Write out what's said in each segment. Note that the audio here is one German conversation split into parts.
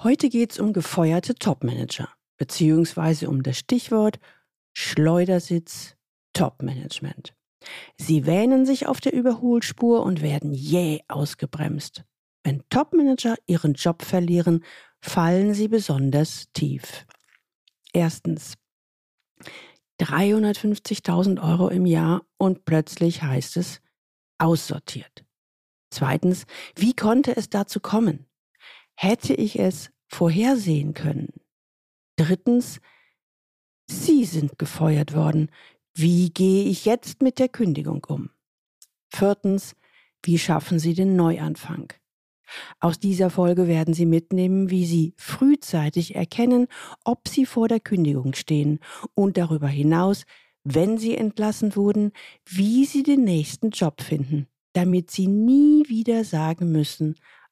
Heute geht es um gefeuerte Topmanager, beziehungsweise um das Stichwort Schleudersitz Topmanagement. Sie wähnen sich auf der Überholspur und werden jäh ausgebremst. Wenn Topmanager ihren Job verlieren, fallen sie besonders tief. Erstens. 350.000 Euro im Jahr und plötzlich heißt es aussortiert. Zweitens, wie konnte es dazu kommen? Hätte ich es vorhersehen können? Drittens, Sie sind gefeuert worden. Wie gehe ich jetzt mit der Kündigung um? Viertens, wie schaffen Sie den Neuanfang? Aus dieser Folge werden Sie mitnehmen, wie Sie frühzeitig erkennen, ob Sie vor der Kündigung stehen und darüber hinaus, wenn Sie entlassen wurden, wie Sie den nächsten Job finden, damit Sie nie wieder sagen müssen,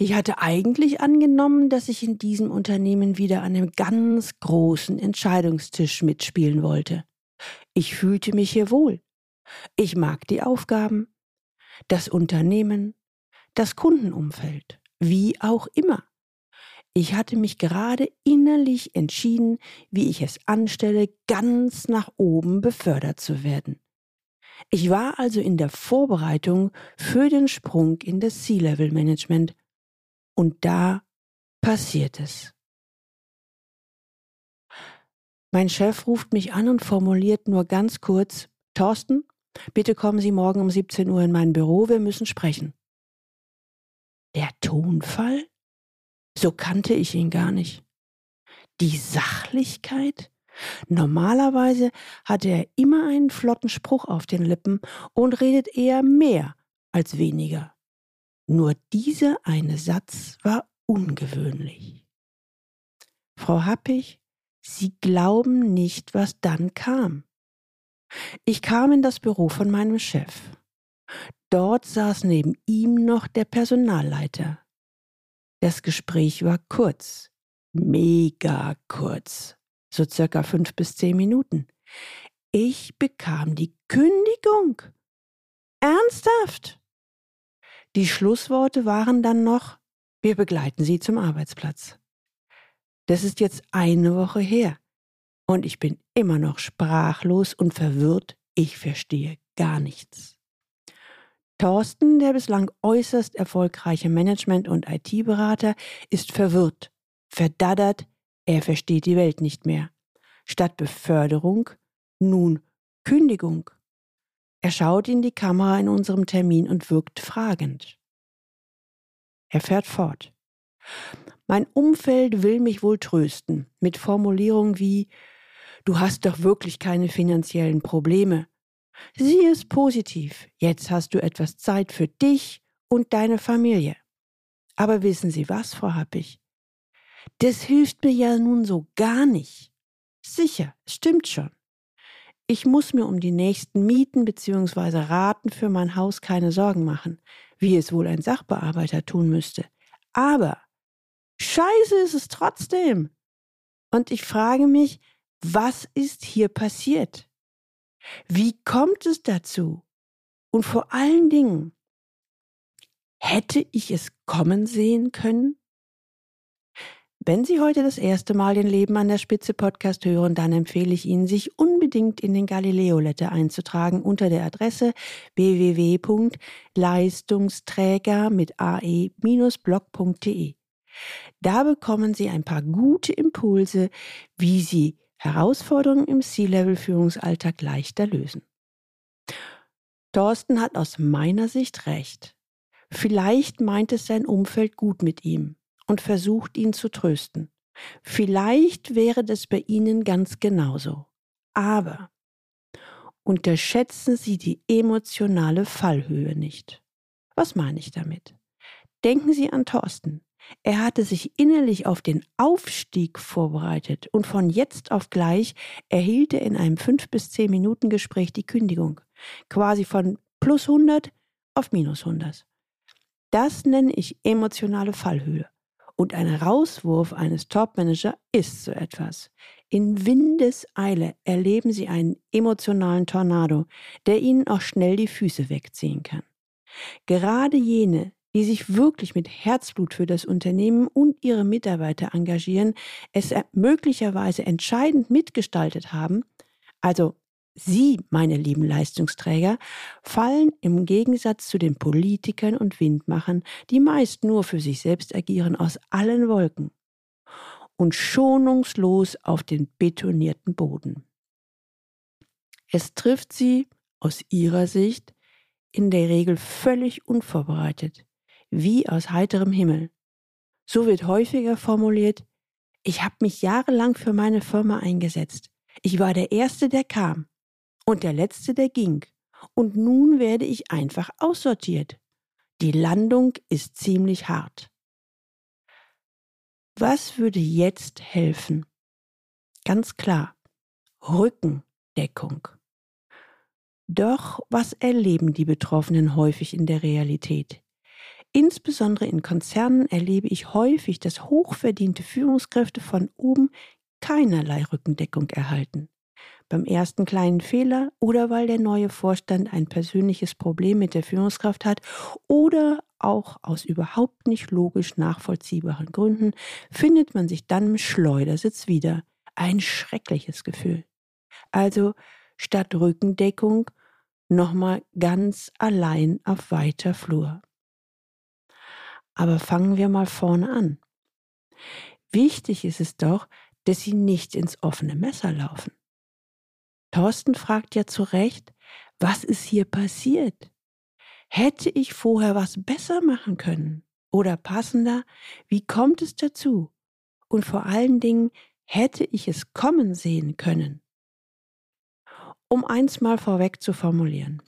Ich hatte eigentlich angenommen, dass ich in diesem Unternehmen wieder an einem ganz großen Entscheidungstisch mitspielen wollte. Ich fühlte mich hier wohl. Ich mag die Aufgaben, das Unternehmen, das Kundenumfeld, wie auch immer. Ich hatte mich gerade innerlich entschieden, wie ich es anstelle, ganz nach oben befördert zu werden. Ich war also in der Vorbereitung für den Sprung in das C-Level-Management und da passiert es. Mein Chef ruft mich an und formuliert nur ganz kurz, Thorsten, bitte kommen Sie morgen um 17 Uhr in mein Büro, wir müssen sprechen. Der Tonfall? So kannte ich ihn gar nicht. Die Sachlichkeit? Normalerweise hat er immer einen flotten Spruch auf den Lippen und redet eher mehr als weniger. Nur dieser eine Satz war ungewöhnlich. Frau Happig, Sie glauben nicht, was dann kam. Ich kam in das Büro von meinem Chef. Dort saß neben ihm noch der Personalleiter. Das Gespräch war kurz, mega kurz, so circa fünf bis zehn Minuten. Ich bekam die Kündigung. Ernsthaft? Die Schlussworte waren dann noch, wir begleiten Sie zum Arbeitsplatz. Das ist jetzt eine Woche her und ich bin immer noch sprachlos und verwirrt, ich verstehe gar nichts. Thorsten, der bislang äußerst erfolgreiche Management- und IT-Berater, ist verwirrt, verdaddert, er versteht die Welt nicht mehr. Statt Beförderung nun Kündigung. Er schaut in die Kamera in unserem Termin und wirkt fragend. Er fährt fort. Mein Umfeld will mich wohl trösten mit Formulierungen wie Du hast doch wirklich keine finanziellen Probleme. Sieh es positiv, jetzt hast du etwas Zeit für dich und deine Familie. Aber wissen Sie was, Frau Happig? Das hilft mir ja nun so gar nicht. Sicher, stimmt schon. Ich muss mir um die nächsten Mieten bzw. Raten für mein Haus keine Sorgen machen, wie es wohl ein Sachbearbeiter tun müsste. Aber scheiße ist es trotzdem. Und ich frage mich, was ist hier passiert? Wie kommt es dazu? Und vor allen Dingen, hätte ich es kommen sehen können? Wenn Sie heute das erste Mal den Leben an der Spitze Podcast hören, dann empfehle ich Ihnen, sich unbedingt in den Galileo Letter einzutragen unter der Adresse www.leistungsträger mit ae-blog.de. Da bekommen Sie ein paar gute Impulse, wie Sie Herausforderungen im C-Level-Führungsalltag leichter lösen. Thorsten hat aus meiner Sicht recht. Vielleicht meint es sein Umfeld gut mit ihm und versucht ihn zu trösten. Vielleicht wäre das bei Ihnen ganz genauso. Aber unterschätzen Sie die emotionale Fallhöhe nicht. Was meine ich damit? Denken Sie an Thorsten. Er hatte sich innerlich auf den Aufstieg vorbereitet und von jetzt auf gleich erhielt er in einem fünf bis zehn Minuten Gespräch die Kündigung. Quasi von plus 100 auf minus 100. Das nenne ich emotionale Fallhöhe. Und ein Rauswurf eines Topmanager ist so etwas. In Windeseile erleben Sie einen emotionalen Tornado, der Ihnen auch schnell die Füße wegziehen kann. Gerade jene, die sich wirklich mit Herzblut für das Unternehmen und ihre Mitarbeiter engagieren, es möglicherweise entscheidend mitgestaltet haben, also Sie, meine lieben Leistungsträger, fallen im Gegensatz zu den Politikern und Windmachern, die meist nur für sich selbst agieren, aus allen Wolken und schonungslos auf den betonierten Boden. Es trifft sie aus ihrer Sicht in der Regel völlig unvorbereitet, wie aus heiterem Himmel. So wird häufiger formuliert, ich habe mich jahrelang für meine Firma eingesetzt. Ich war der Erste, der kam und der Letzte, der ging. Und nun werde ich einfach aussortiert. Die Landung ist ziemlich hart. Was würde jetzt helfen? Ganz klar, Rückendeckung. Doch was erleben die Betroffenen häufig in der Realität? Insbesondere in Konzernen erlebe ich häufig, dass hochverdiente Führungskräfte von oben keinerlei Rückendeckung erhalten. Beim ersten kleinen Fehler oder weil der neue Vorstand ein persönliches Problem mit der Führungskraft hat oder auch aus überhaupt nicht logisch nachvollziehbaren Gründen findet man sich dann im Schleudersitz wieder. Ein schreckliches Gefühl. Also statt Rückendeckung nochmal ganz allein auf weiter Flur. Aber fangen wir mal vorne an. Wichtig ist es doch, dass Sie nicht ins offene Messer laufen. Thorsten fragt ja zu Recht, was ist hier passiert? Hätte ich vorher was besser machen können? Oder passender, wie kommt es dazu? Und vor allen Dingen, hätte ich es kommen sehen können? Um eins mal vorweg zu formulieren.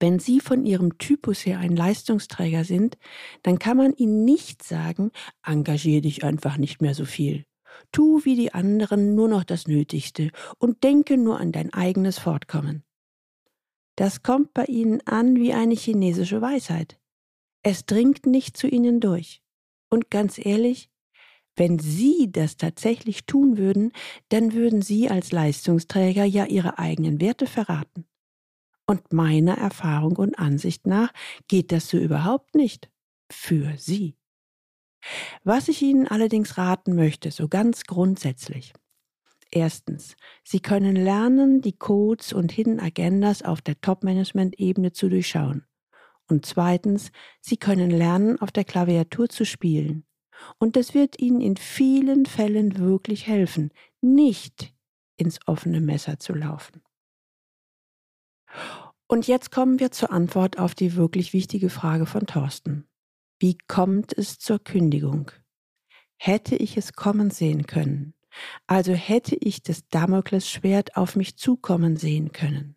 Wenn Sie von Ihrem Typus her ein Leistungsträger sind, dann kann man Ihnen nicht sagen, engagier dich einfach nicht mehr so viel. Tu wie die anderen nur noch das Nötigste und denke nur an dein eigenes Fortkommen. Das kommt bei Ihnen an wie eine chinesische Weisheit. Es dringt nicht zu Ihnen durch. Und ganz ehrlich, wenn Sie das tatsächlich tun würden, dann würden Sie als Leistungsträger ja Ihre eigenen Werte verraten. Und meiner Erfahrung und Ansicht nach geht das so überhaupt nicht. Für Sie. Was ich Ihnen allerdings raten möchte, so ganz grundsätzlich. Erstens, Sie können lernen, die Codes und Hidden Agendas auf der Top-Management-Ebene zu durchschauen. Und zweitens, Sie können lernen, auf der Klaviatur zu spielen. Und das wird Ihnen in vielen Fällen wirklich helfen, nicht ins offene Messer zu laufen. Und jetzt kommen wir zur Antwort auf die wirklich wichtige Frage von Thorsten. Wie kommt es zur Kündigung? Hätte ich es kommen sehen können? Also hätte ich das Damoklesschwert auf mich zukommen sehen können.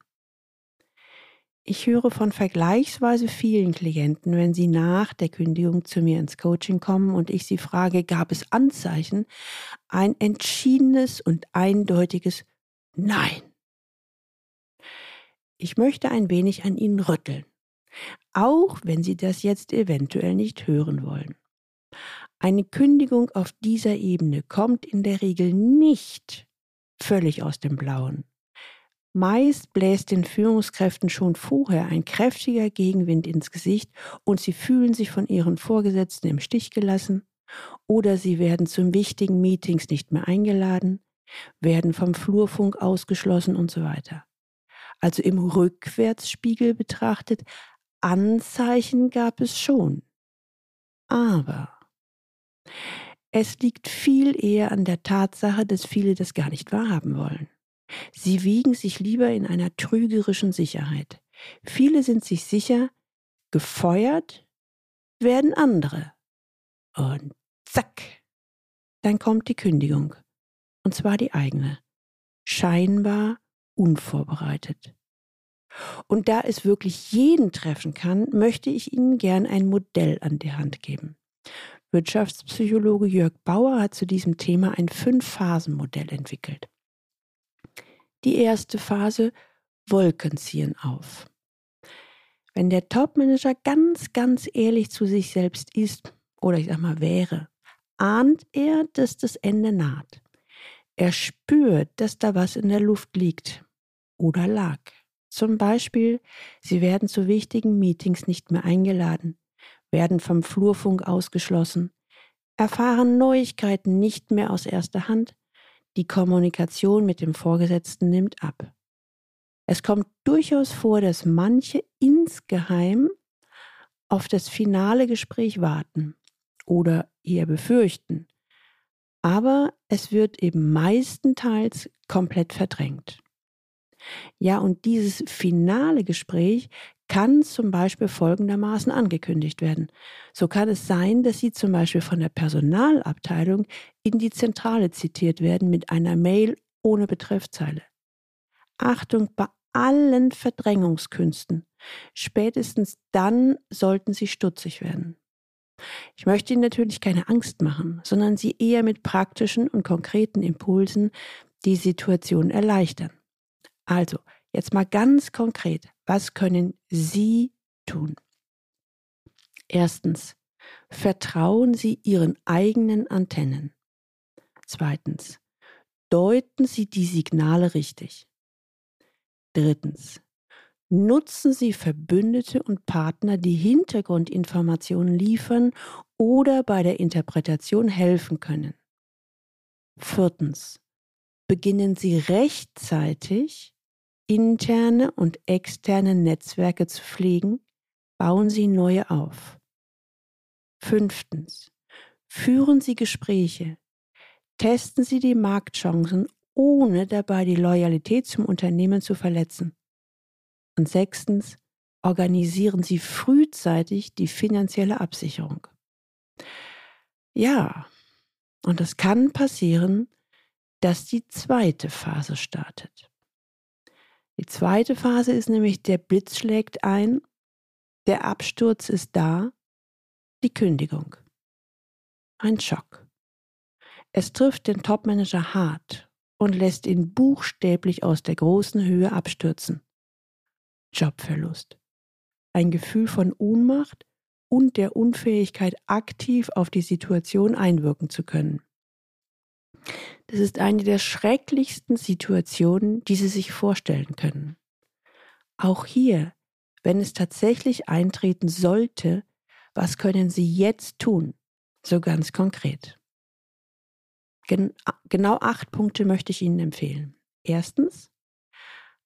Ich höre von vergleichsweise vielen Klienten, wenn sie nach der Kündigung zu mir ins Coaching kommen und ich sie frage, gab es Anzeichen, ein entschiedenes und eindeutiges Nein. Ich möchte ein wenig an ihnen rütteln, auch wenn sie das jetzt eventuell nicht hören wollen. Eine Kündigung auf dieser Ebene kommt in der Regel nicht völlig aus dem Blauen. Meist bläst den Führungskräften schon vorher ein kräftiger Gegenwind ins Gesicht und sie fühlen sich von ihren Vorgesetzten im Stich gelassen oder sie werden zu wichtigen Meetings nicht mehr eingeladen, werden vom Flurfunk ausgeschlossen und so weiter. Also im Rückwärtsspiegel betrachtet, Anzeichen gab es schon. Aber es liegt viel eher an der Tatsache, dass viele das gar nicht wahrhaben wollen. Sie wiegen sich lieber in einer trügerischen Sicherheit. Viele sind sich sicher, gefeuert werden andere. Und zack, dann kommt die Kündigung. Und zwar die eigene. Scheinbar unvorbereitet. Und da es wirklich jeden treffen kann, möchte ich Ihnen gern ein Modell an die Hand geben. Wirtschaftspsychologe Jörg Bauer hat zu diesem Thema ein Fünf-Phasen-Modell entwickelt. Die erste Phase Wolken ziehen auf. Wenn der Topmanager ganz, ganz ehrlich zu sich selbst ist, oder ich sag mal wäre, ahnt er, dass das Ende naht. Er spürt, dass da was in der Luft liegt oder lag. Zum Beispiel, Sie werden zu wichtigen Meetings nicht mehr eingeladen, werden vom Flurfunk ausgeschlossen, erfahren Neuigkeiten nicht mehr aus erster Hand, die Kommunikation mit dem Vorgesetzten nimmt ab. Es kommt durchaus vor, dass manche insgeheim auf das finale Gespräch warten oder eher befürchten, aber es wird eben meistenteils komplett verdrängt. Ja, und dieses finale Gespräch kann zum Beispiel folgendermaßen angekündigt werden. So kann es sein, dass Sie zum Beispiel von der Personalabteilung in die Zentrale zitiert werden mit einer Mail ohne Betreffzeile. Achtung bei allen Verdrängungskünsten. Spätestens dann sollten Sie stutzig werden. Ich möchte Ihnen natürlich keine Angst machen, sondern Sie eher mit praktischen und konkreten Impulsen die Situation erleichtern. Also, jetzt mal ganz konkret, was können Sie tun? Erstens, vertrauen Sie Ihren eigenen Antennen. Zweitens, deuten Sie die Signale richtig. Drittens, nutzen Sie Verbündete und Partner, die Hintergrundinformationen liefern oder bei der Interpretation helfen können. Viertens, beginnen Sie rechtzeitig interne und externe Netzwerke zu pflegen, bauen Sie neue auf. Fünftens. Führen Sie Gespräche. Testen Sie die Marktchancen, ohne dabei die Loyalität zum Unternehmen zu verletzen. Und sechstens. Organisieren Sie frühzeitig die finanzielle Absicherung. Ja, und es kann passieren, dass die zweite Phase startet. Die zweite Phase ist nämlich, der Blitz schlägt ein, der Absturz ist da, die Kündigung. Ein Schock. Es trifft den Topmanager hart und lässt ihn buchstäblich aus der großen Höhe abstürzen. Jobverlust. Ein Gefühl von Ohnmacht und der Unfähigkeit, aktiv auf die Situation einwirken zu können. Das ist eine der schrecklichsten Situationen, die Sie sich vorstellen können. Auch hier, wenn es tatsächlich eintreten sollte, was können Sie jetzt tun? So ganz konkret. Gen genau acht Punkte möchte ich Ihnen empfehlen. Erstens,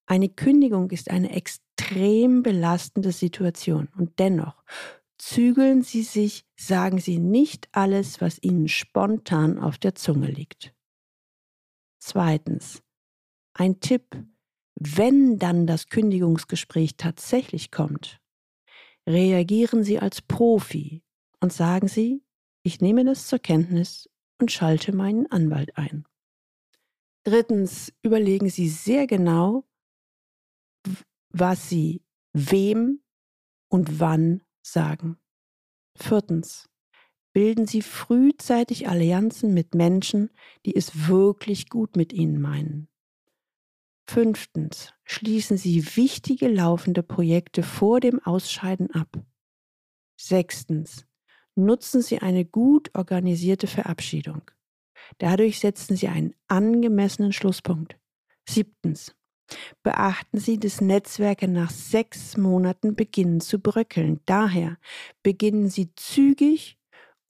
eine Kündigung ist eine extrem belastende Situation und dennoch zügeln Sie sich, sagen Sie nicht alles, was Ihnen spontan auf der Zunge liegt. Zweitens, ein Tipp, wenn dann das Kündigungsgespräch tatsächlich kommt, reagieren Sie als Profi und sagen Sie, ich nehme das zur Kenntnis und schalte meinen Anwalt ein. Drittens, überlegen Sie sehr genau, was Sie wem und wann sagen. Viertens, bilden Sie frühzeitig Allianzen mit Menschen, die es wirklich gut mit Ihnen meinen. Fünftens, schließen Sie wichtige laufende Projekte vor dem Ausscheiden ab. Sechstens, nutzen Sie eine gut organisierte Verabschiedung. Dadurch setzen Sie einen angemessenen Schlusspunkt. Siebtens, beachten Sie, dass Netzwerke nach sechs Monaten beginnen zu bröckeln. Daher beginnen Sie zügig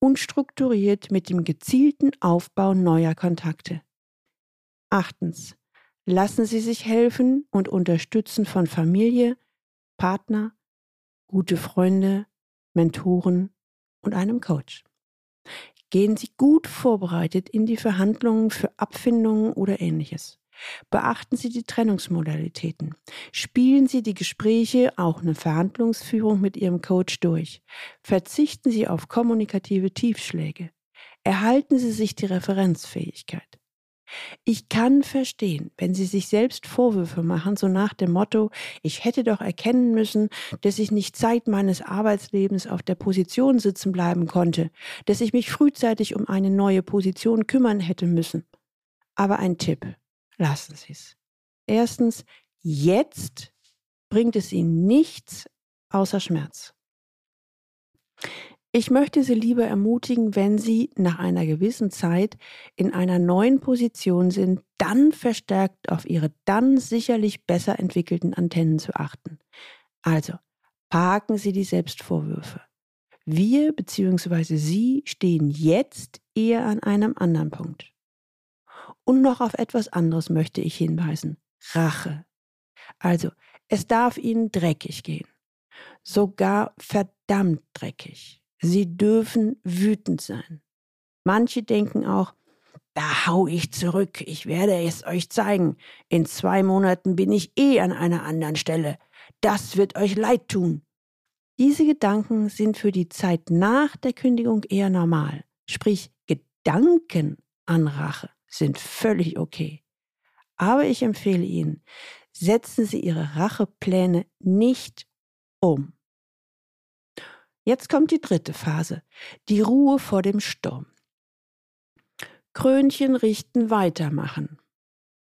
und strukturiert mit dem gezielten Aufbau neuer Kontakte. Achtens. Lassen Sie sich helfen und unterstützen von Familie, Partner, gute Freunde, Mentoren und einem Coach. Gehen Sie gut vorbereitet in die Verhandlungen für Abfindungen oder ähnliches. Beachten Sie die Trennungsmodalitäten. Spielen Sie die Gespräche, auch eine Verhandlungsführung mit Ihrem Coach durch. Verzichten Sie auf kommunikative Tiefschläge. Erhalten Sie sich die Referenzfähigkeit. Ich kann verstehen, wenn Sie sich selbst Vorwürfe machen, so nach dem Motto, ich hätte doch erkennen müssen, dass ich nicht Zeit meines Arbeitslebens auf der Position sitzen bleiben konnte, dass ich mich frühzeitig um eine neue Position kümmern hätte müssen. Aber ein Tipp, lassen Sie es. Erstens, jetzt bringt es Ihnen nichts außer Schmerz. Ich möchte Sie lieber ermutigen, wenn Sie nach einer gewissen Zeit in einer neuen Position sind, dann verstärkt auf Ihre dann sicherlich besser entwickelten Antennen zu achten. Also, parken Sie die Selbstvorwürfe. Wir bzw. Sie stehen jetzt eher an einem anderen Punkt. Und noch auf etwas anderes möchte ich hinweisen. Rache. Also, es darf Ihnen dreckig gehen. Sogar verdammt dreckig. Sie dürfen wütend sein. Manche denken auch, da hau ich zurück, ich werde es euch zeigen. In zwei Monaten bin ich eh an einer anderen Stelle. Das wird euch leid tun. Diese Gedanken sind für die Zeit nach der Kündigung eher normal. Sprich, Gedanken an Rache sind völlig okay. Aber ich empfehle Ihnen, setzen Sie Ihre Rachepläne nicht um. Jetzt kommt die dritte Phase, die Ruhe vor dem Sturm. Krönchen richten, weitermachen.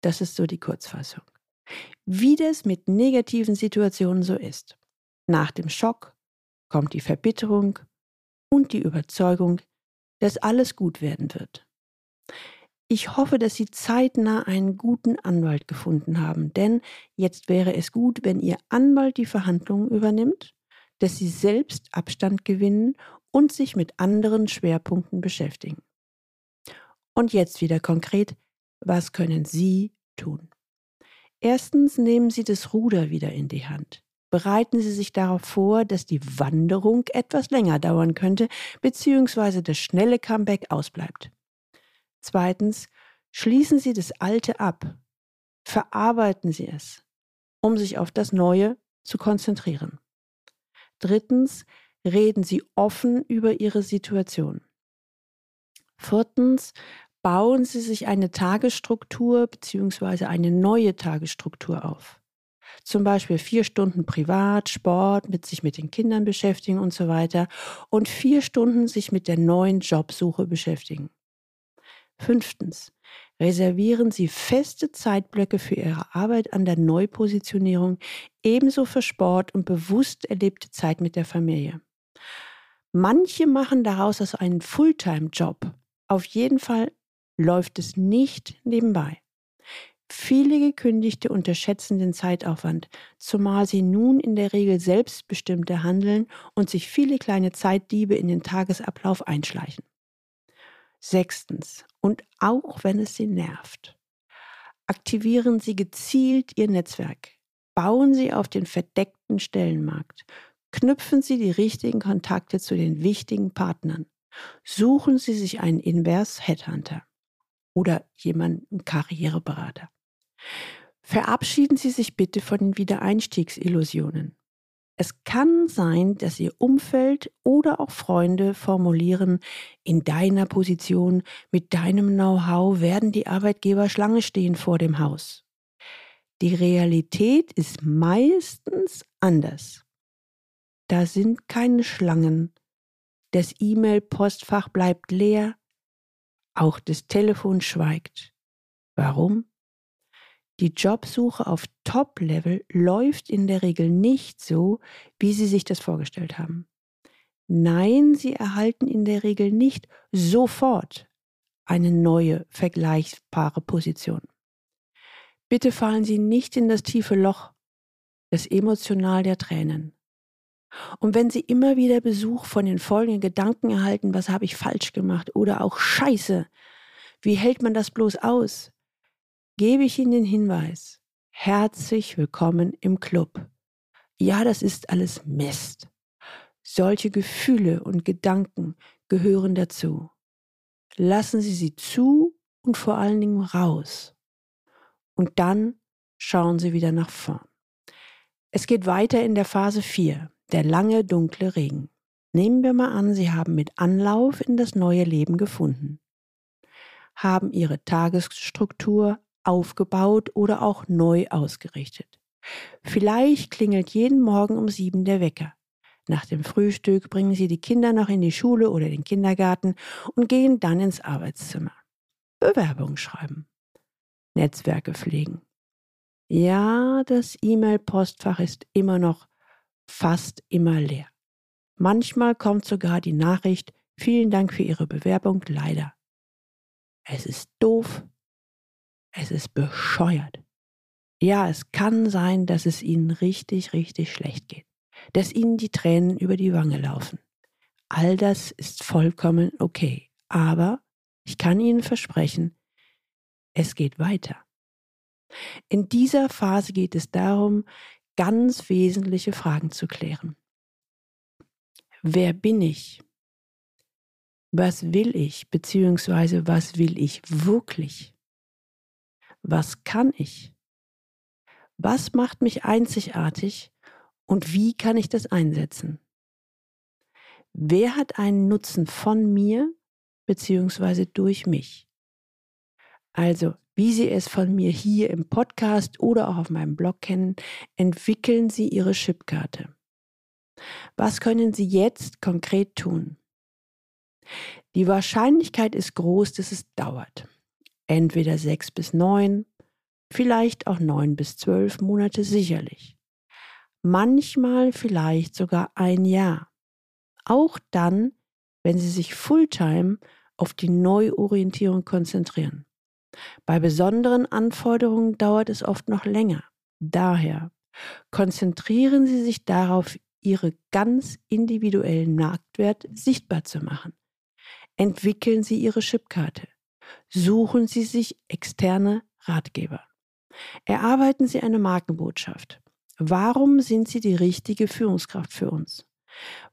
Das ist so die Kurzfassung. Wie das mit negativen Situationen so ist. Nach dem Schock kommt die Verbitterung und die Überzeugung, dass alles gut werden wird. Ich hoffe, dass Sie zeitnah einen guten Anwalt gefunden haben, denn jetzt wäre es gut, wenn Ihr Anwalt die Verhandlungen übernimmt dass sie selbst Abstand gewinnen und sich mit anderen Schwerpunkten beschäftigen. Und jetzt wieder konkret, was können Sie tun? Erstens nehmen Sie das Ruder wieder in die Hand. Bereiten Sie sich darauf vor, dass die Wanderung etwas länger dauern könnte, beziehungsweise das schnelle Comeback ausbleibt. Zweitens, schließen Sie das Alte ab. Verarbeiten Sie es, um sich auf das Neue zu konzentrieren. Drittens, reden Sie offen über Ihre Situation. Viertens, bauen Sie sich eine Tagesstruktur bzw. eine neue Tagesstruktur auf. Zum Beispiel vier Stunden privat, Sport, mit sich mit den Kindern beschäftigen und so weiter und vier Stunden sich mit der neuen Jobsuche beschäftigen. Fünftens, reservieren Sie feste Zeitblöcke für Ihre Arbeit an der Neupositionierung, ebenso für Sport und bewusst erlebte Zeit mit der Familie. Manche machen daraus also einen Fulltime-Job. Auf jeden Fall läuft es nicht nebenbei. Viele Gekündigte unterschätzen den Zeitaufwand, zumal sie nun in der Regel selbstbestimmter handeln und sich viele kleine Zeitdiebe in den Tagesablauf einschleichen. Sechstens, und auch wenn es Sie nervt, aktivieren Sie gezielt Ihr Netzwerk. Bauen Sie auf den verdeckten Stellenmarkt. Knüpfen Sie die richtigen Kontakte zu den wichtigen Partnern. Suchen Sie sich einen Invers Headhunter oder jemanden Karriereberater. Verabschieden Sie sich bitte von den Wiedereinstiegsillusionen. Es kann sein, dass Ihr Umfeld oder auch Freunde formulieren, in deiner Position, mit deinem Know-how werden die Arbeitgeber Schlange stehen vor dem Haus. Die Realität ist meistens anders. Da sind keine Schlangen. Das E-Mail-Postfach bleibt leer. Auch das Telefon schweigt. Warum? Die Jobsuche auf Top-Level läuft in der Regel nicht so, wie Sie sich das vorgestellt haben. Nein, Sie erhalten in der Regel nicht sofort eine neue, vergleichbare Position. Bitte fallen Sie nicht in das tiefe Loch, das emotional der Tränen. Und wenn Sie immer wieder Besuch von den folgenden Gedanken erhalten, was habe ich falsch gemacht oder auch Scheiße, wie hält man das bloß aus? Gebe ich Ihnen den Hinweis, herzlich willkommen im Club. Ja, das ist alles Mist. Solche Gefühle und Gedanken gehören dazu. Lassen Sie sie zu und vor allen Dingen raus. Und dann schauen Sie wieder nach vorn. Es geht weiter in der Phase 4, der lange dunkle Regen. Nehmen wir mal an, Sie haben mit Anlauf in das neue Leben gefunden. haben ihre Tagesstruktur aufgebaut oder auch neu ausgerichtet. Vielleicht klingelt jeden Morgen um sieben der Wecker. Nach dem Frühstück bringen sie die Kinder noch in die Schule oder den Kindergarten und gehen dann ins Arbeitszimmer. Bewerbung schreiben. Netzwerke pflegen. Ja, das E-Mail-Postfach ist immer noch fast immer leer. Manchmal kommt sogar die Nachricht, vielen Dank für Ihre Bewerbung, leider. Es ist doof. Es ist bescheuert. Ja, es kann sein, dass es Ihnen richtig, richtig schlecht geht, dass Ihnen die Tränen über die Wange laufen. All das ist vollkommen okay. Aber ich kann Ihnen versprechen, es geht weiter. In dieser Phase geht es darum, ganz wesentliche Fragen zu klären. Wer bin ich? Was will ich, beziehungsweise was will ich wirklich? Was kann ich? Was macht mich einzigartig und wie kann ich das einsetzen? Wer hat einen Nutzen von mir beziehungsweise durch mich? Also, wie Sie es von mir hier im Podcast oder auch auf meinem Blog kennen, entwickeln Sie Ihre Chipkarte. Was können Sie jetzt konkret tun? Die Wahrscheinlichkeit ist groß, dass es dauert. Entweder sechs bis neun, vielleicht auch neun bis zwölf Monate sicherlich. Manchmal vielleicht sogar ein Jahr. Auch dann, wenn Sie sich Fulltime auf die Neuorientierung konzentrieren. Bei besonderen Anforderungen dauert es oft noch länger. Daher konzentrieren Sie sich darauf, Ihre ganz individuellen Marktwert sichtbar zu machen. Entwickeln Sie Ihre Chipkarte. Suchen Sie sich externe Ratgeber. Erarbeiten Sie eine Markenbotschaft. Warum sind Sie die richtige Führungskraft für uns?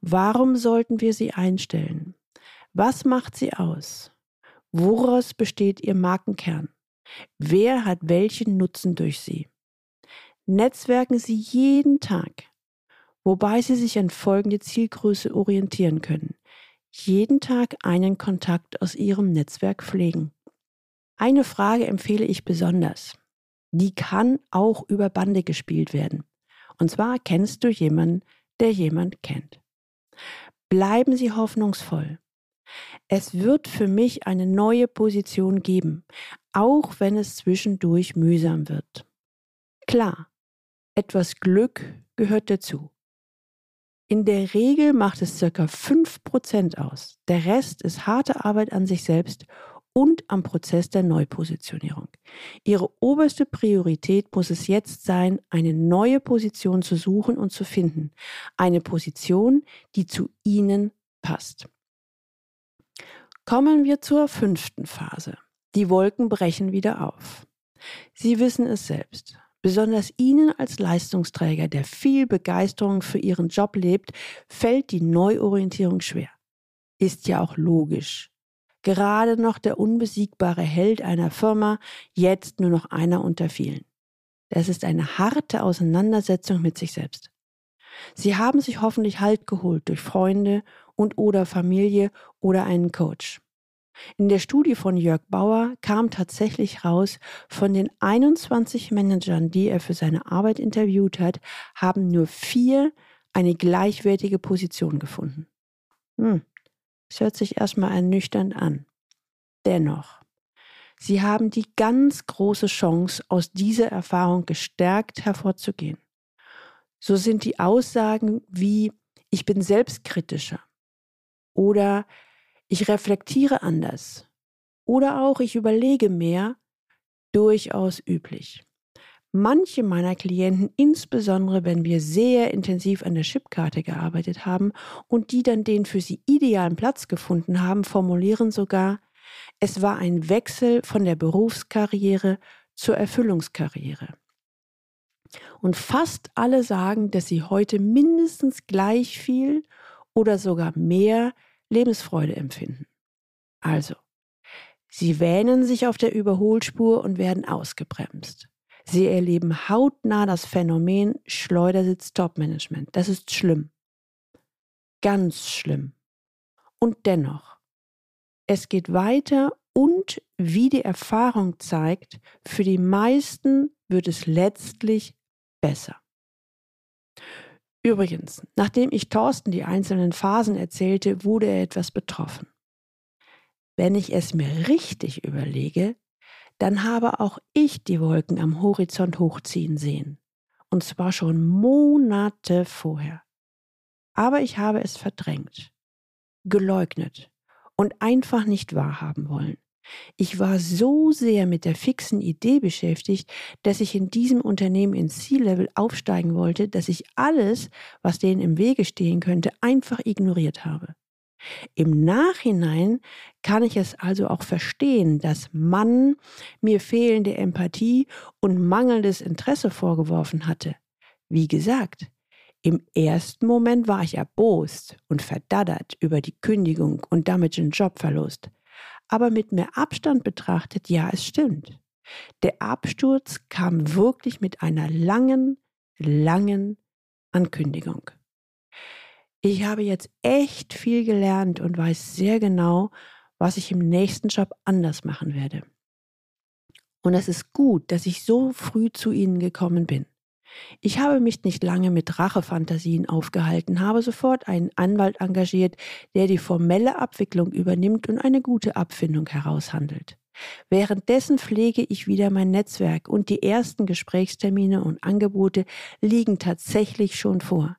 Warum sollten wir Sie einstellen? Was macht Sie aus? Woraus besteht Ihr Markenkern? Wer hat welchen Nutzen durch Sie? Netzwerken Sie jeden Tag, wobei Sie sich an folgende Zielgröße orientieren können. Jeden Tag einen Kontakt aus Ihrem Netzwerk pflegen. Eine Frage empfehle ich besonders. Die kann auch über Bande gespielt werden. Und zwar kennst du jemanden, der jemand kennt. Bleiben Sie hoffnungsvoll. Es wird für mich eine neue Position geben, auch wenn es zwischendurch mühsam wird. Klar, etwas Glück gehört dazu. In der Regel macht es circa 5% aus. Der Rest ist harte Arbeit an sich selbst und am Prozess der Neupositionierung. Ihre oberste Priorität muss es jetzt sein, eine neue Position zu suchen und zu finden. Eine Position, die zu Ihnen passt. Kommen wir zur fünften Phase. Die Wolken brechen wieder auf. Sie wissen es selbst. Besonders Ihnen als Leistungsträger, der viel Begeisterung für Ihren Job lebt, fällt die Neuorientierung schwer. Ist ja auch logisch. Gerade noch der unbesiegbare Held einer Firma, jetzt nur noch einer unter vielen. Das ist eine harte Auseinandersetzung mit sich selbst. Sie haben sich hoffentlich Halt geholt durch Freunde und oder Familie oder einen Coach. In der Studie von Jörg Bauer kam tatsächlich raus, von den 21 Managern, die er für seine Arbeit interviewt hat, haben nur vier eine gleichwertige Position gefunden. Hm, es hört sich erstmal ernüchternd an. Dennoch, sie haben die ganz große Chance, aus dieser Erfahrung gestärkt hervorzugehen. So sind die Aussagen wie ich bin selbstkritischer oder ich reflektiere anders oder auch ich überlege mehr durchaus üblich. Manche meiner Klienten, insbesondere wenn wir sehr intensiv an der Chipkarte gearbeitet haben und die dann den für sie idealen Platz gefunden haben, formulieren sogar, es war ein Wechsel von der Berufskarriere zur Erfüllungskarriere. Und fast alle sagen, dass sie heute mindestens gleich viel oder sogar mehr Lebensfreude empfinden. Also, sie wähnen sich auf der Überholspur und werden ausgebremst. Sie erleben hautnah das Phänomen Schleudersitz-Top-Management. Das ist schlimm. Ganz schlimm. Und dennoch, es geht weiter Und wie die Erfahrung zeigt, für die meisten wird es letztlich besser. Übrigens, nachdem ich Thorsten die einzelnen Phasen erzählte, wurde er etwas betroffen. Wenn ich es mir richtig überlege, dann habe auch ich die Wolken am Horizont hochziehen sehen. Und zwar schon Monate vorher. Aber ich habe es verdrängt, geleugnet und einfach nicht wahrhaben wollen. Ich war so sehr mit der fixen Idee beschäftigt, dass ich in diesem Unternehmen ins C-Level aufsteigen wollte, dass ich alles, was denen im Wege stehen könnte, einfach ignoriert habe. Im Nachhinein kann ich es also auch verstehen, dass Mann mir fehlende Empathie und mangelndes Interesse vorgeworfen hatte. Wie gesagt, im ersten Moment war ich erbost und verdaddert über die Kündigung und damit den Jobverlust. Aber mit mehr Abstand betrachtet, ja, es stimmt. Der Absturz kam wirklich mit einer langen, langen Ankündigung. Ich habe jetzt echt viel gelernt und weiß sehr genau, was ich im nächsten Job anders machen werde. Und es ist gut, dass ich so früh zu Ihnen gekommen bin. Ich habe mich nicht lange mit Rachefantasien aufgehalten, habe sofort einen Anwalt engagiert, der die formelle Abwicklung übernimmt und eine gute Abfindung heraushandelt. Währenddessen pflege ich wieder mein Netzwerk und die ersten Gesprächstermine und Angebote liegen tatsächlich schon vor.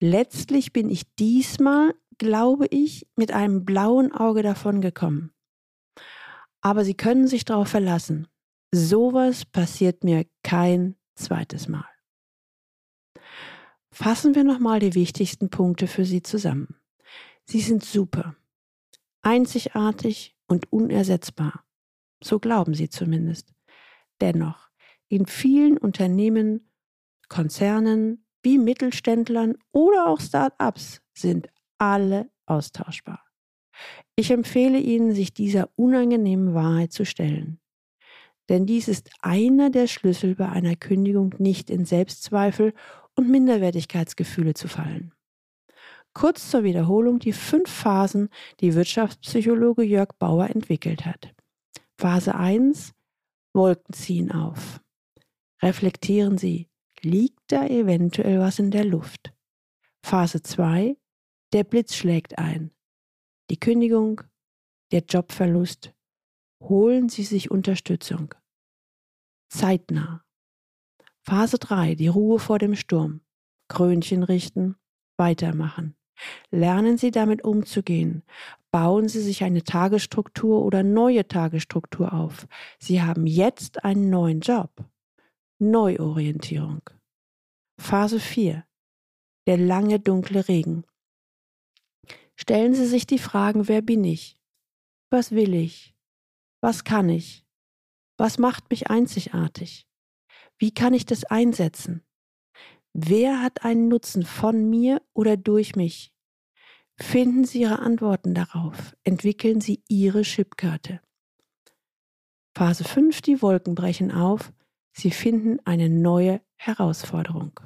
Letztlich bin ich diesmal, glaube ich, mit einem blauen Auge davongekommen. Aber Sie können sich darauf verlassen. Sowas passiert mir kein zweites Mal. Fassen wir nochmal die wichtigsten Punkte für Sie zusammen. Sie sind super, einzigartig und unersetzbar. So glauben Sie zumindest. Dennoch, in vielen Unternehmen, Konzernen, wie Mittelständlern oder auch Start-ups sind alle austauschbar. Ich empfehle Ihnen, sich dieser unangenehmen Wahrheit zu stellen. Denn dies ist einer der Schlüssel bei einer Kündigung nicht in Selbstzweifel und Minderwertigkeitsgefühle zu fallen. Kurz zur Wiederholung die fünf Phasen, die Wirtschaftspsychologe Jörg Bauer entwickelt hat. Phase 1 Wolken ziehen auf. Reflektieren Sie, liegt da eventuell was in der Luft. Phase 2, der Blitz schlägt ein. Die Kündigung, der Jobverlust. Holen Sie sich Unterstützung. Zeitnah. Phase 3, die Ruhe vor dem Sturm. Krönchen richten, weitermachen. Lernen Sie damit umzugehen. Bauen Sie sich eine Tagesstruktur oder neue Tagesstruktur auf. Sie haben jetzt einen neuen Job. Neuorientierung. Phase 4. Der lange dunkle Regen. Stellen Sie sich die Fragen, wer bin ich? Was will ich? Was kann ich? Was macht mich einzigartig? Wie kann ich das einsetzen? Wer hat einen Nutzen von mir oder durch mich? Finden Sie Ihre Antworten darauf. Entwickeln Sie Ihre Chipkarte. Phase 5, die Wolken brechen auf. Sie finden eine neue Herausforderung.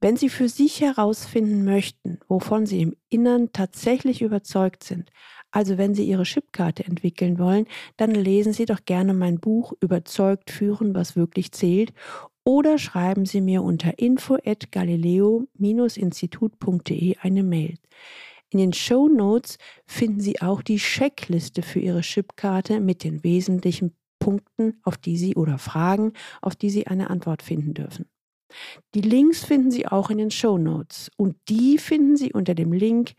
Wenn Sie für sich herausfinden möchten, wovon Sie im Innern tatsächlich überzeugt sind, also wenn Sie Ihre Chipkarte entwickeln wollen, dann lesen Sie doch gerne mein Buch Überzeugt führen, was wirklich zählt oder schreiben Sie mir unter info@galileo-institut.de eine Mail. In den Show Notes finden Sie auch die Checkliste für Ihre Chipkarte mit den wesentlichen Punkten, auf die Sie oder Fragen, auf die Sie eine Antwort finden dürfen. Die Links finden Sie auch in den Show Notes und die finden Sie unter dem Link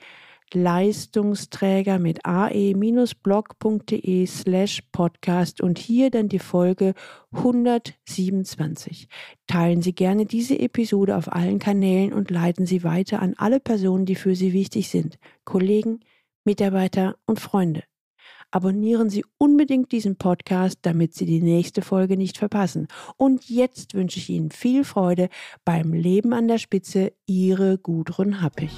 Leistungsträger mit ae-blog.de slash podcast und hier dann die Folge 127. Teilen Sie gerne diese Episode auf allen Kanälen und leiten Sie weiter an alle Personen, die für Sie wichtig sind, Kollegen, Mitarbeiter und Freunde. Abonnieren Sie unbedingt diesen Podcast, damit Sie die nächste Folge nicht verpassen. Und jetzt wünsche ich Ihnen viel Freude beim Leben an der Spitze. Ihre Gudrun Happig.